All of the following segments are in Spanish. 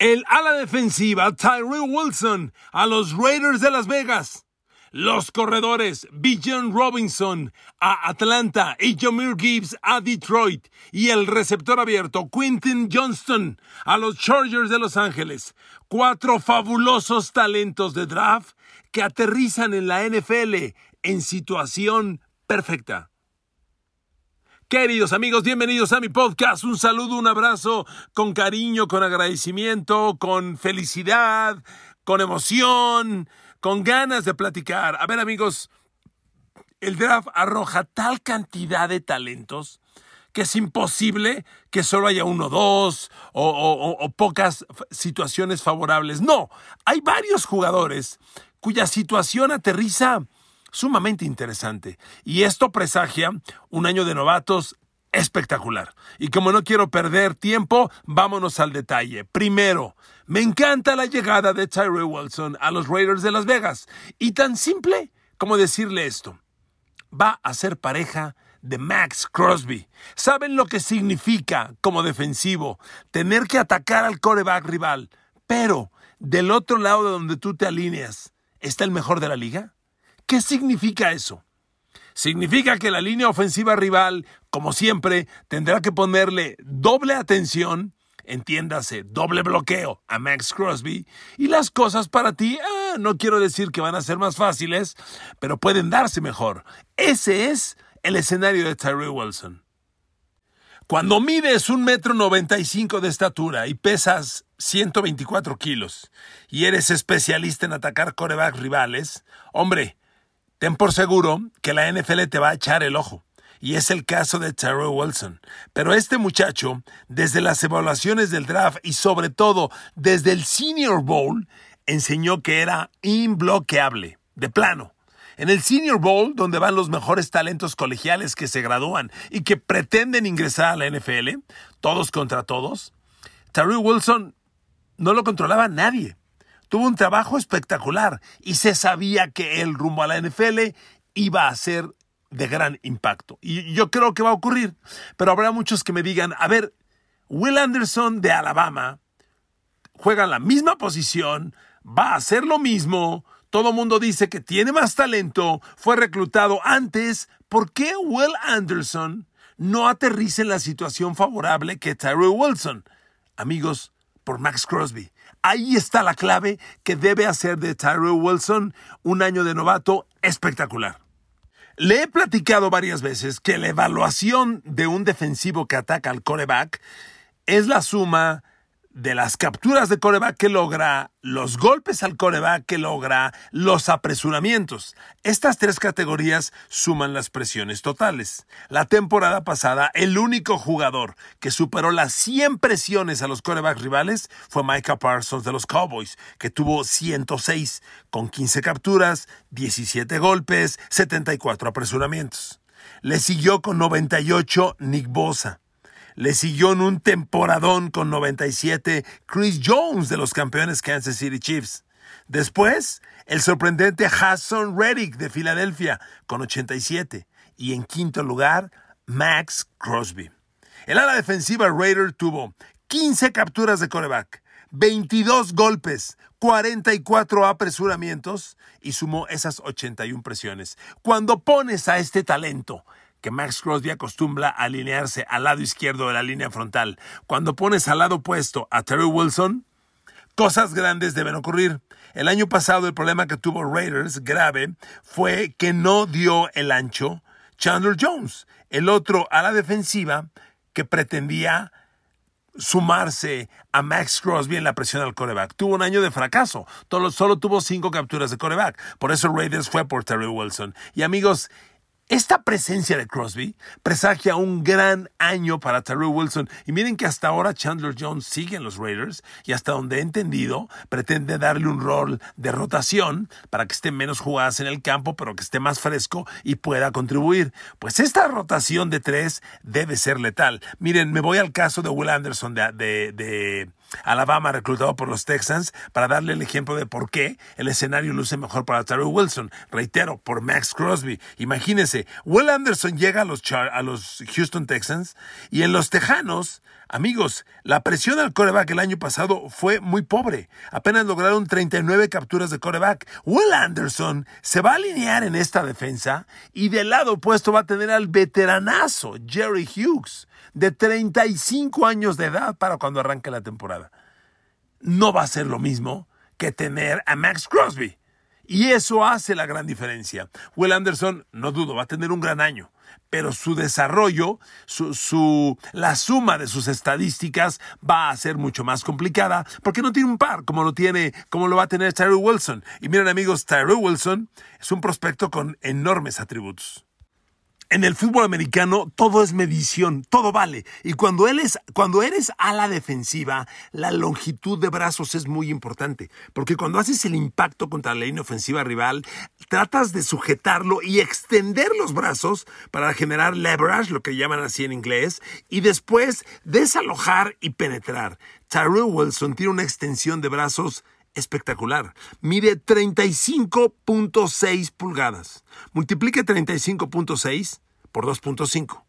El ala defensiva Tyree Wilson a los Raiders de Las Vegas. Los corredores Bijan Robinson a Atlanta y Jameer Gibbs a Detroit. Y el receptor abierto Quintin Johnston a los Chargers de Los Ángeles. Cuatro fabulosos talentos de draft que aterrizan en la NFL en situación perfecta. Queridos amigos, bienvenidos a mi podcast. Un saludo, un abrazo con cariño, con agradecimiento, con felicidad, con emoción con ganas de platicar. A ver amigos, el draft arroja tal cantidad de talentos que es imposible que solo haya uno o dos o, pocas situaciones favorables. No, hay varios jugadores cuya situación aterriza sumamente interesante. Y esto presagia un año de novatos espectacular. Y como no quiero perder tiempo, vámonos al detalle. Primero, me encanta la llegada de Tyree Wilson a los Raiders de Las Vegas. Y tan simple como decirle esto. Va a ser pareja de Max Crosby. ¿Saben lo que significa como defensivo tener que atacar al coreback rival? Pero del otro lado de donde tú te alineas, ¿está el mejor de la liga? ¿Qué significa eso? Significa que la línea ofensiva rival, como siempre, tendrá que ponerle doble atención, entiéndase, doble bloqueo a Max Crosby, y las cosas para ti, ah, no quiero decir que van a ser más fáciles, pero pueden darse mejor. Ese es el escenario de Tyree Wilson. Cuando mides un metro noventa y cinco de estatura y pesas 124 kilos y eres especialista en atacar coreback rivales, hombre, Ten por seguro que la NFL te va a echar el ojo. Y es el caso de Terry Wilson. Pero este muchacho, desde las evaluaciones del draft y sobre todo desde el Senior Bowl, enseñó que era imbloqueable, de plano. En el Senior Bowl, donde van los mejores talentos colegiales que se gradúan y que pretenden ingresar a la NFL, todos contra todos, Terry Wilson no lo controlaba nadie tuvo un trabajo espectacular y se sabía que el rumbo a la NFL iba a ser de gran impacto. Y yo creo que va a ocurrir, pero habrá muchos que me digan, a ver, Will Anderson de Alabama juega en la misma posición, va a hacer lo mismo, todo mundo dice que tiene más talento, fue reclutado antes, ¿por qué Will Anderson no aterriza en la situación favorable que Tyree Wilson? Amigos, por Max Crosby. Ahí está la clave que debe hacer de Tyrell Wilson un año de novato espectacular. Le he platicado varias veces que la evaluación de un defensivo que ataca al coreback es la suma de las capturas de coreback que logra, los golpes al coreback que logra, los apresuramientos. Estas tres categorías suman las presiones totales. La temporada pasada, el único jugador que superó las 100 presiones a los corebacks rivales fue Micah Parsons de los Cowboys, que tuvo 106 con 15 capturas, 17 golpes, 74 apresuramientos. Le siguió con 98 Nick Bosa. Le siguió en un temporadón con 97 Chris Jones de los campeones Kansas City Chiefs. Después, el sorprendente Hassan Reddick de Filadelfia con 87. Y en quinto lugar, Max Crosby. El ala defensiva Raider tuvo 15 capturas de coreback, 22 golpes, 44 apresuramientos y sumó esas 81 presiones. Cuando pones a este talento que Max Crosby acostumbra alinearse al lado izquierdo de la línea frontal. Cuando pones al lado opuesto a Terry Wilson, cosas grandes deben ocurrir. El año pasado el problema que tuvo Raiders grave fue que no dio el ancho Chandler Jones, el otro a la defensiva que pretendía sumarse a Max Crosby en la presión al coreback. Tuvo un año de fracaso. solo tuvo cinco capturas de coreback. Por eso Raiders fue por Terry Wilson. Y amigos, esta presencia de Crosby presagia un gran año para Terry Wilson. Y miren que hasta ahora Chandler Jones sigue en los Raiders y hasta donde he entendido pretende darle un rol de rotación para que esté menos jugadas en el campo, pero que esté más fresco y pueda contribuir. Pues esta rotación de tres debe ser letal. Miren, me voy al caso de Will Anderson de, de Alabama reclutado por los Texans para darle el ejemplo de por qué el escenario luce mejor para Terry Wilson. Reitero, por Max Crosby. Imagínense, Will Anderson llega a los, a los Houston Texans y en los Tejanos Amigos, la presión al coreback el año pasado fue muy pobre. Apenas lograron 39 capturas de coreback. Will Anderson se va a alinear en esta defensa y del lado opuesto va a tener al veteranazo Jerry Hughes, de 35 años de edad para cuando arranque la temporada. No va a ser lo mismo que tener a Max Crosby. Y eso hace la gran diferencia. Will Anderson, no dudo, va a tener un gran año pero su desarrollo, su, la suma de sus estadísticas va a ser mucho más complicada porque no tiene un par como lo tiene, como lo va a tener Tyrell Wilson. Y miren amigos, Tyrell Wilson es un prospecto con enormes atributos en el fútbol americano todo es medición, todo vale. Y cuando, él es, cuando eres a la defensiva, la longitud de brazos es muy importante. Porque cuando haces el impacto contra la línea ofensiva rival, tratas de sujetarlo y extender los brazos para generar leverage, lo que llaman así en inglés, y después desalojar y penetrar. Tyrell Wilson tiene una extensión de brazos espectacular. Mide 35.6 pulgadas. Multiplique 35.6 por 2.5.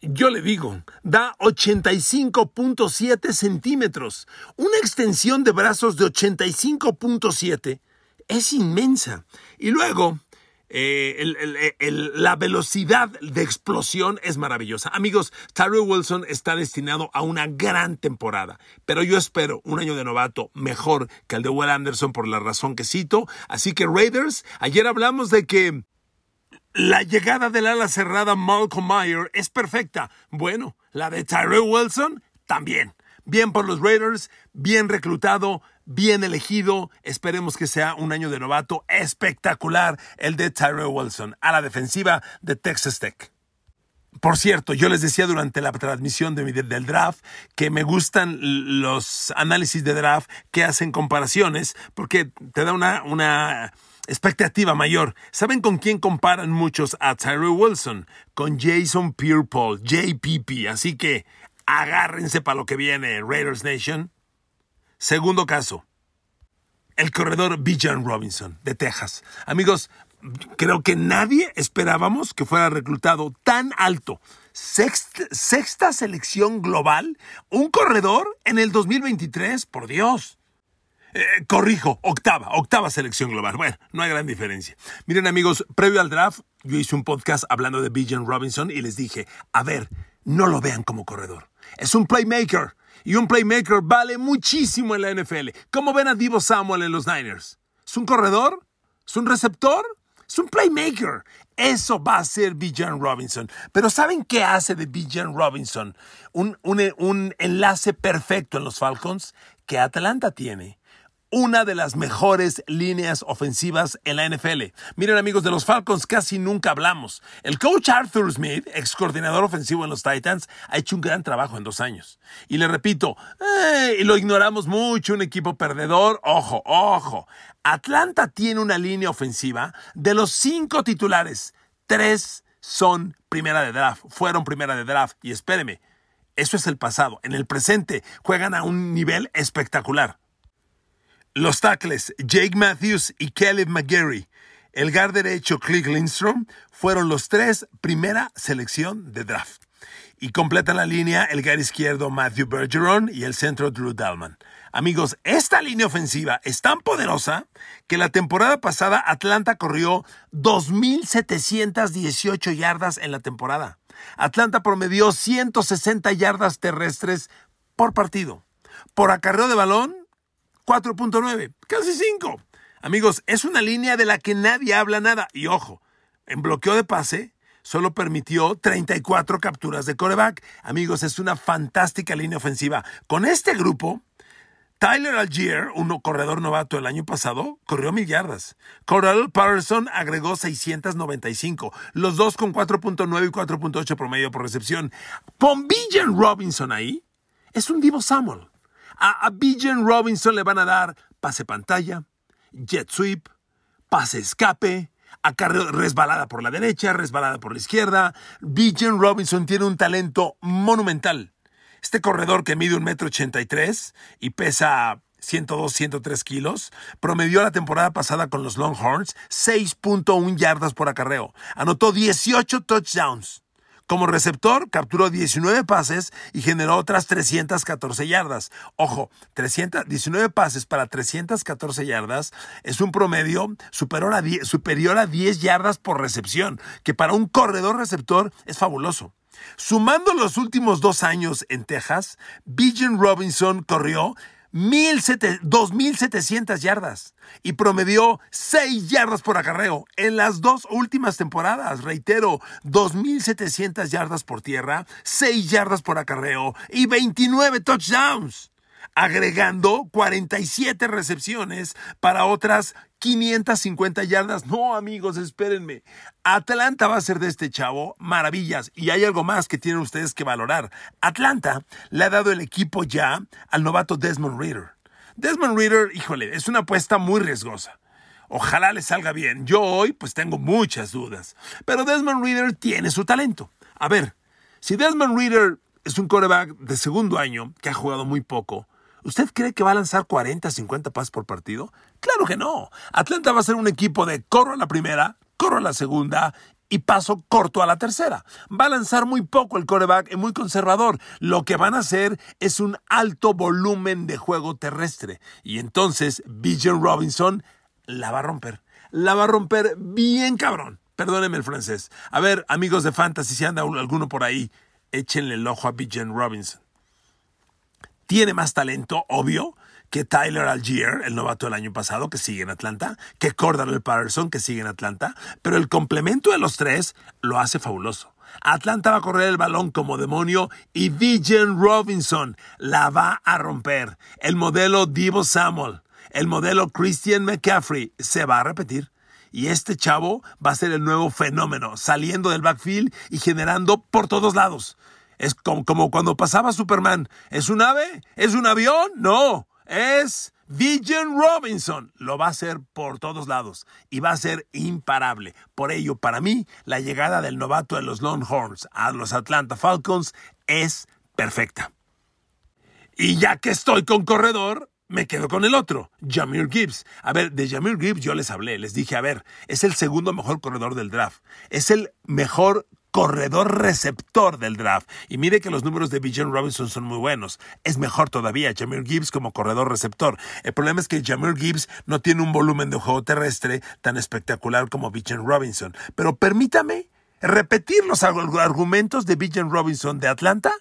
Yo le digo, da 85.7 centímetros. Una extensión de brazos de 85.7 es inmensa. Y luego, eh, la velocidad de explosión es maravillosa. Amigos, Tyree Wilson está destinado a una gran temporada, pero yo espero un año de novato mejor que el de Will Anderson por la razón que cito. Así que Raiders, ayer hablamos de que la llegada del ala cerrada Malcolm Meyer es perfecta. Bueno, la de Tyree Wilson también. Bien por los Raiders, bien reclutado, bien elegido. Esperemos que sea un año de novato espectacular el de Tyrell Wilson a la defensiva de Texas Tech. Por cierto, yo les decía durante la transmisión de, del draft que me gustan los análisis de draft que hacen comparaciones porque te da una, una expectativa mayor. ¿Saben con quién comparan muchos a Tyrell Wilson? Con Jason Pierre-Paul, JPP. Así que agárrense para lo que viene, Raiders Nation. Segundo caso, el corredor Bijan Robinson de Texas. Amigos, creo que nadie esperábamos que fuera reclutado tan alto. Sexta, selección global, un corredor en el 2023, por Dios. Eh, corrijo, octava, octava selección global. Bueno, no hay gran diferencia. Miren amigos, previo al draft, yo hice un podcast hablando de Bijan Robinson y les dije, a ver, no lo vean como corredor. Es un playmaker y un playmaker vale muchísimo en la NFL. ¿Cómo ven a Divo Samuel en los Niners? ¿Es un corredor? ¿Es un receptor? Es un playmaker. Eso va a ser Bijan Robinson. Pero ¿saben qué hace de Bijan Robinson un, un enlace perfecto en los Falcons? Que Atlanta tiene una de las mejores líneas ofensivas en la NFL. Miren amigos, de los Falcons casi nunca hablamos. El coach Arthur Smith, ex coordinador ofensivo en los Titans, ha hecho un gran trabajo en dos años. Y le repito, eh, lo ignoramos mucho, un equipo perdedor. Ojo, ojo. Atlanta tiene una línea ofensiva de los cinco titulares. Tres son primera de draft, fueron primera de draft. Y espéreme, eso es el pasado. En el presente juegan a un nivel espectacular. Los tackles Jake Matthews y Caleb McGarry, el guard derecho Click Lindstrom, fueron los tres primera selección de draft. Y completan la línea el guard izquierdo Matthew Bergeron y el centro Drew Dalman. Amigos, esta línea ofensiva es tan poderosa que la temporada pasada Atlanta corrió 2.718 yardas en la temporada. Atlanta promedió 160 yardas terrestres por partido. Por acarreo de balón, 4.9, casi 5. Amigos, es una línea de la que nadie habla nada. Y ojo, en bloqueo de pase solo permitió 34 capturas de coreback. Amigos, es una fantástica línea ofensiva. Con este grupo, Tyler Algier, un corredor novato el año pasado, corrió mil yardas. Coral Patterson agregó 695, los dos con 4.9 y 4.8 promedio por recepción. Con Robinson ahí, es un Divo Samuel. A, Bijan Robinson le van a dar pase pantalla, jet sweep, pase escape, acarreo resbalada por la derecha, resbalada por la izquierda. Bijan Robinson tiene un talento monumental. Este corredor que mide un metro ochenta y pesa 102, 103 kilos, promedió la temporada pasada con los Longhorns 6.1 yardas por acarreo. Anotó 18 touchdowns Como receptor, capturó 19 pases y generó otras 314 yardas. Ojo, 319 pases para 314 yardas es un promedio superior a, 10, superior a 10 yardas por recepción, que para un corredor receptor es fabuloso. Sumando los últimos dos años en Texas, Bijan Robinson corrió 2.700 yardas y promedió 6 yardas por acarreo en las dos últimas temporadas. Reitero, 2.700 yardas por tierra, 6 yardas por acarreo y 29 touchdowns agregando 47 recepciones para otras 550 yardas. No, amigos, espérenme. Atlanta va a ser de este chavo maravillas. Y hay algo más que tienen ustedes que valorar. Atlanta le ha dado el equipo ya al novato Desmond Reader. Desmond Reader, híjole, es una apuesta muy riesgosa. Ojalá le salga bien. Yo hoy pues tengo muchas dudas. Pero Desmond Reader tiene su talento. A ver, si Desmond Reader es un coreback de segundo año que ha jugado muy poco, ¿Usted cree que va a lanzar 40, 50 pases por partido? Claro que no. Atlanta va a ser un equipo de corro a la primera, corro a la segunda y paso corto a la tercera. Va a lanzar muy poco el coreback y muy conservador. Lo que van a hacer es un alto volumen de juego terrestre. Y entonces Bijan Robinson la va a romper. La va a romper bien cabrón. Perdónenme el francés. A ver, amigos de Fantasy, si anda alguno por ahí, échenle el ojo a Bijan Robinson tiene más talento, obvio, que Tyler Algier, el novato del año pasado, que sigue en Atlanta, que Cordell Patterson, que sigue en Atlanta, pero el complemento de los tres lo hace fabuloso. Atlanta va a correr el balón como demonio y Vigen Robinson la va a romper. El modelo Divo Samuel, el modelo Christian McCaffrey se va a repetir. Y este chavo va a ser el nuevo fenómeno, saliendo del backfield y generando por todos lados. Es como, cuando pasaba Superman. ¿Es un ave? ¿Es un avión? No, es Vision Robinson. Lo va a hacer por todos lados y va a ser imparable. Por ello, para mí, la llegada del novato de los Longhorns a los Atlanta Falcons es perfecta. Y ya que estoy con corredor, me quedo con el otro, Jamir Gibbs. A ver, de Jamir Gibbs yo les hablé, les dije, a ver, es el segundo mejor corredor del draft. Es el mejor corredor receptor del draft. Y mire que los números de Bijan Robinson son muy buenos. Es mejor todavía Jamir Gibbs como corredor receptor. El problema es que Jamir Gibbs no tiene un volumen de juego terrestre tan espectacular como Bijan Robinson. Pero permítame repetir los argumentos de Bijan Robinson de Atlanta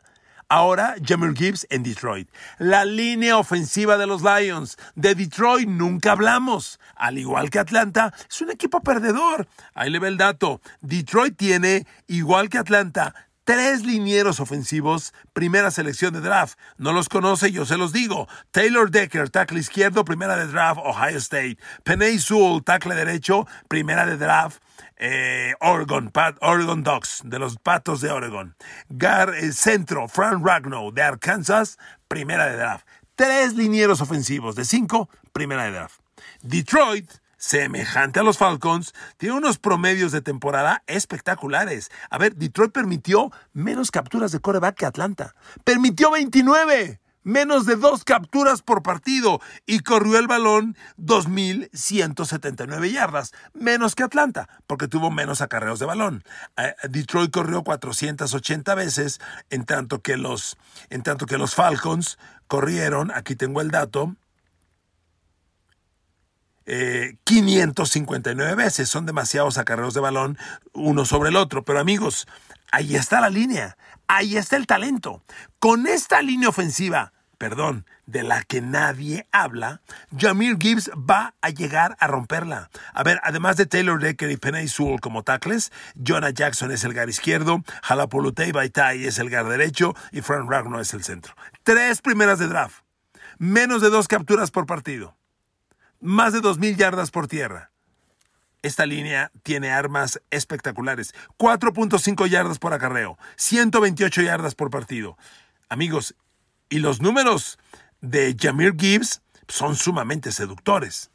Ahora Jamir Gibbs en Detroit. La línea ofensiva de los Lions. De Detroit nunca hablamos. Al igual que Atlanta, es un equipo perdedor. Ahí le ve el dato. Detroit tiene, igual que Atlanta, tres linieros ofensivos, primera selección de draft. No los conoce, yo se los digo. Taylor Decker, tackle izquierdo, primera de draft, Ohio State. Penny Sewell, tackle derecho, primera de draft, eh, Oregon, Oregon Ducks, de los Patos de Oregon. Gar, el centro, Frank Ragnow, de Arkansas, primera de draft. Tres linieros ofensivos, de cinco, primera de draft. Detroit, semejante a los Falcons, tiene unos promedios de temporada espectaculares. A ver, Detroit permitió menos capturas de coreback que Atlanta. Permitió 29 menos de dos capturas por partido y corrió el balón 2.179 yardas, menos que Atlanta, porque tuvo menos acarreos de balón. Eh, Detroit corrió 480 veces, en tanto que los, en tanto que los Falcons corrieron, aquí tengo el dato, 559 eh, veces. Son demasiados acarreos de balón uno sobre el otro. Pero amigos, ahí está la línea. Ahí está el talento. Con esta línea ofensiva, perdón, de la que nadie habla, Jamir Gibbs va a llegar a romperla. A ver, además de Taylor Decker y Penny Sewell como tackles, Jonah Jackson es el gar izquierdo, Halapolutei Baitai es el gar derecho y Frank Ragno es el centro. Tres primeras de draft. Menos de dos capturas por partido. Más de 2.000 yardas por tierra. Esta línea tiene armas espectaculares. 4.5 yardas por acarreo, 128 yardas por partido. Amigos, y los números de Jamir Gibbs son sumamente seductores.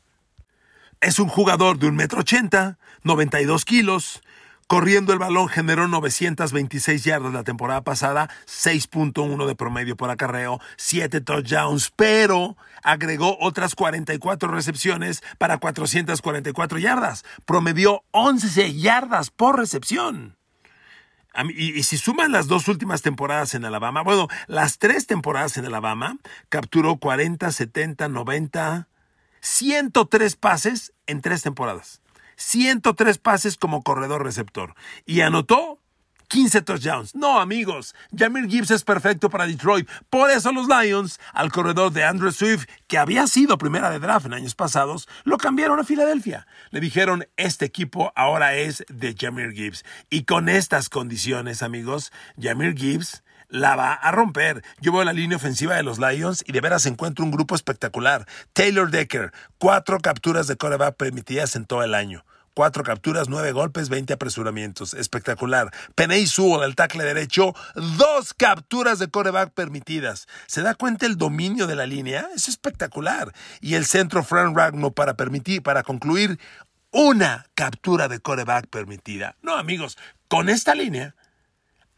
Es un jugador de un metro ochenta, 92 kilos, Corriendo el balón generó 926 yardas la temporada pasada, 6.1 de promedio por acarreo, 7 touchdowns, pero agregó otras 44 recepciones para 444 yardas. Promedió 11 yardas por recepción. Y, si suman las dos últimas temporadas en Alabama, bueno, las tres temporadas en Alabama, capturó 40, 70, 90, 103 pases en tres temporadas. 103 pases como corredor receptor. Y anotó 15 touchdowns. No, amigos, Jamir Gibbs es perfecto para Detroit. Por eso los Lions, al corredor de Andrew Swift, que había sido primera de draft en años pasados, lo cambiaron a Filadelfia. Le dijeron, este equipo ahora es de Jamir Gibbs. Y con estas condiciones, amigos, Jamir Gibbs la va a romper. Yo a la línea ofensiva de los Lions y de veras encuentro un grupo espectacular. Taylor Decker, cuatro capturas de coreback permitidas en todo el año. Cuatro capturas, nueve golpes, veinte apresuramientos. Espectacular. Peney Sewell, el tackle derecho, dos capturas de coreback permitidas. ¿Se da cuenta el dominio de la línea? Es espectacular. Y el centro Frank Ragno para permitir, para concluir, una captura de coreback permitida. No, amigos, con esta línea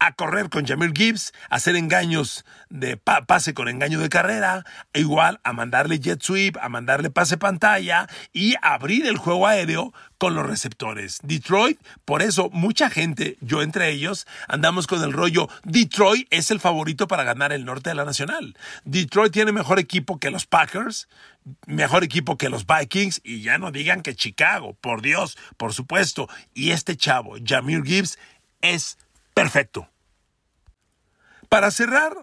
a correr con Jamir Gibbs, a hacer engaños de pase con engaño de carrera, e igual a mandarle jet sweep, a mandarle pase pantalla y abrir el juego aéreo con los receptores. Detroit, por eso mucha gente, yo entre ellos, andamos con el rollo Detroit es el favorito para ganar el norte de la nacional. Detroit tiene mejor equipo que los Packers, mejor equipo que los Vikings y ya no digan que Chicago, por Dios, por supuesto. Y este chavo, Jamir Gibbs, es perfecto. Para cerrar,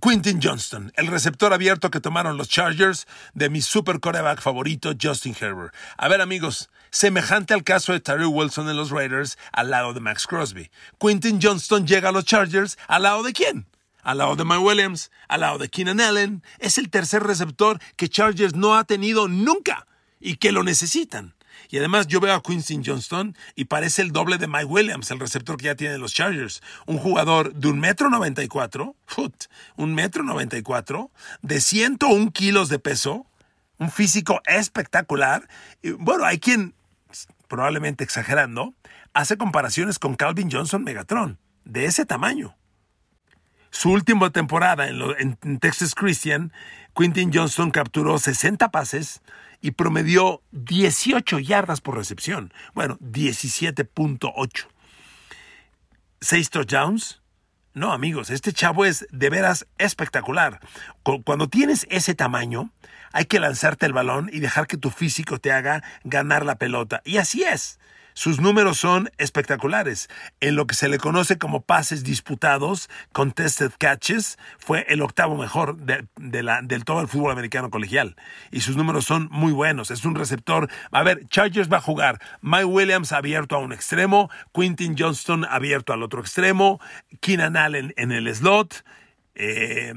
Quintin Johnston, el receptor abierto que tomaron los Chargers de mi super coreback favorito, Justin Herbert. A ver, amigos, semejante al caso de Tyree Wilson en los Raiders al lado de Max Crosby. Quintin Johnston llega a los Chargers al lado de quién? Al lado de Mike Williams, al lado de Keenan Allen. Es el tercer receptor que Chargers no ha tenido nunca y que lo necesitan. Y además yo veo a Quincy Johnston y parece el doble de Mike Williams, el receptor que ya tiene los Chargers. Un jugador de un metro noventa y cuatro, un metro noventa y cuatro, de 101 kilos de peso, un físico espectacular. Bueno, hay quien, probablemente exagerando, hace comparaciones con Calvin Johnson Megatron, de ese tamaño. Su última temporada en, en Texas Christian, Quintin Johnston capturó 60 pases, y promedió 18 yardas por recepción. Bueno, 17.8. ¿Seis touchdowns? No, amigos, este chavo es de veras espectacular. Cuando tienes ese tamaño, hay que lanzarte el balón y dejar que tu físico te haga ganar la pelota. Y así es. Sus números son espectaculares. En lo que se le conoce como pases disputados, contested catches, fue el octavo mejor de, del todo el fútbol americano colegial. Y sus números son muy buenos. Es un receptor. A ver, Chargers va a jugar. Mike Williams abierto a un extremo, Quintin Johnston abierto al otro extremo, Keenan Allen en el slot. Eh,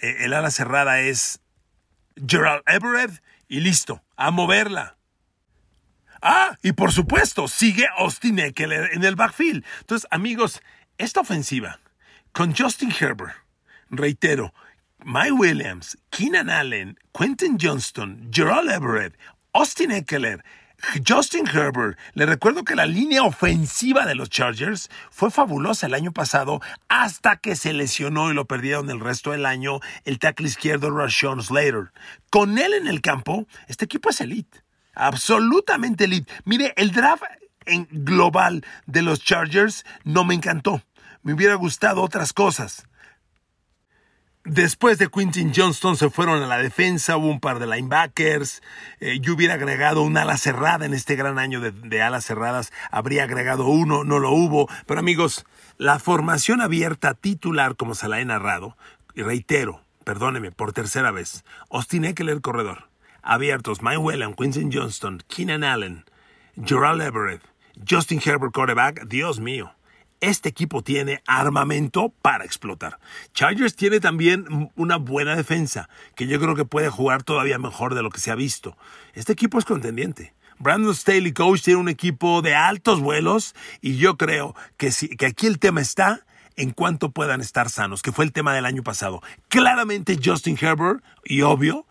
el ala cerrada es Gerald Everett y listo, a moverla. Ah, y por supuesto, sigue Austin Eckler en el backfield. Entonces, amigos, esta ofensiva con Justin Herbert, reitero, Mike Williams, Keenan Allen, Quentin Johnston, Gerald Everett, Austin Eckler, Justin Herbert, le recuerdo que la línea ofensiva de los Chargers fue fabulosa el año pasado hasta que se lesionó y lo perdieron el resto del año el tackle izquierdo Rashawn Slater. Con él en el campo, este equipo es elite absolutamente elite. Mire, el draft en global de los Chargers no me encantó. Me hubiera gustado otras cosas. Después de Quintin Johnston se fueron a la defensa, hubo un par de linebackers. Eh, yo hubiera agregado un ala cerrada en este gran año de, alas cerradas. Habría agregado uno, no lo hubo. Pero amigos, la formación abierta titular, como se la he narrado, y reitero, perdóneme por tercera vez, Austin Eckler, corredor abiertos Mike Whelan, Quincy Johnston, Keenan Allen, Gerald Everett, Justin Herbert quarterback, Dios mío. Este equipo tiene armamento para explotar. Chargers tiene también una buena defensa, que yo creo que puede jugar todavía mejor de lo que se ha visto. Este equipo es contendiente. Brandon Staley, coach, tiene un equipo de altos vuelos y yo creo que, que aquí el tema está en cuanto puedan estar sanos, que fue el tema del año pasado. Claramente Justin Herbert, y obvio,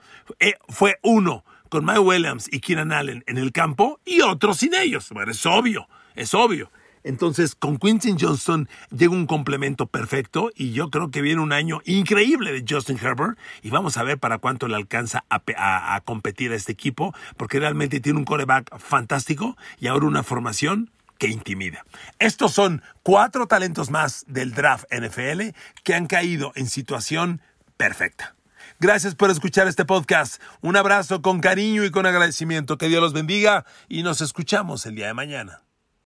fue uno con Mike Williams y Keenan Allen en el campo y otro sin ellos. Bueno, es obvio, es obvio. Entonces, con Quincy Johnston llega un complemento perfecto y yo creo que viene un año increíble de Justin Herbert y vamos a ver para cuánto le alcanza a, a competir a este equipo porque realmente tiene un coreback fantástico y ahora una formación que intimida. Estos son cuatro talentos más del draft NFL que han caído en situación perfecta. Gracias por escuchar este podcast. Un abrazo con cariño y con agradecimiento. Que Dios los bendiga y nos escuchamos el día de mañana.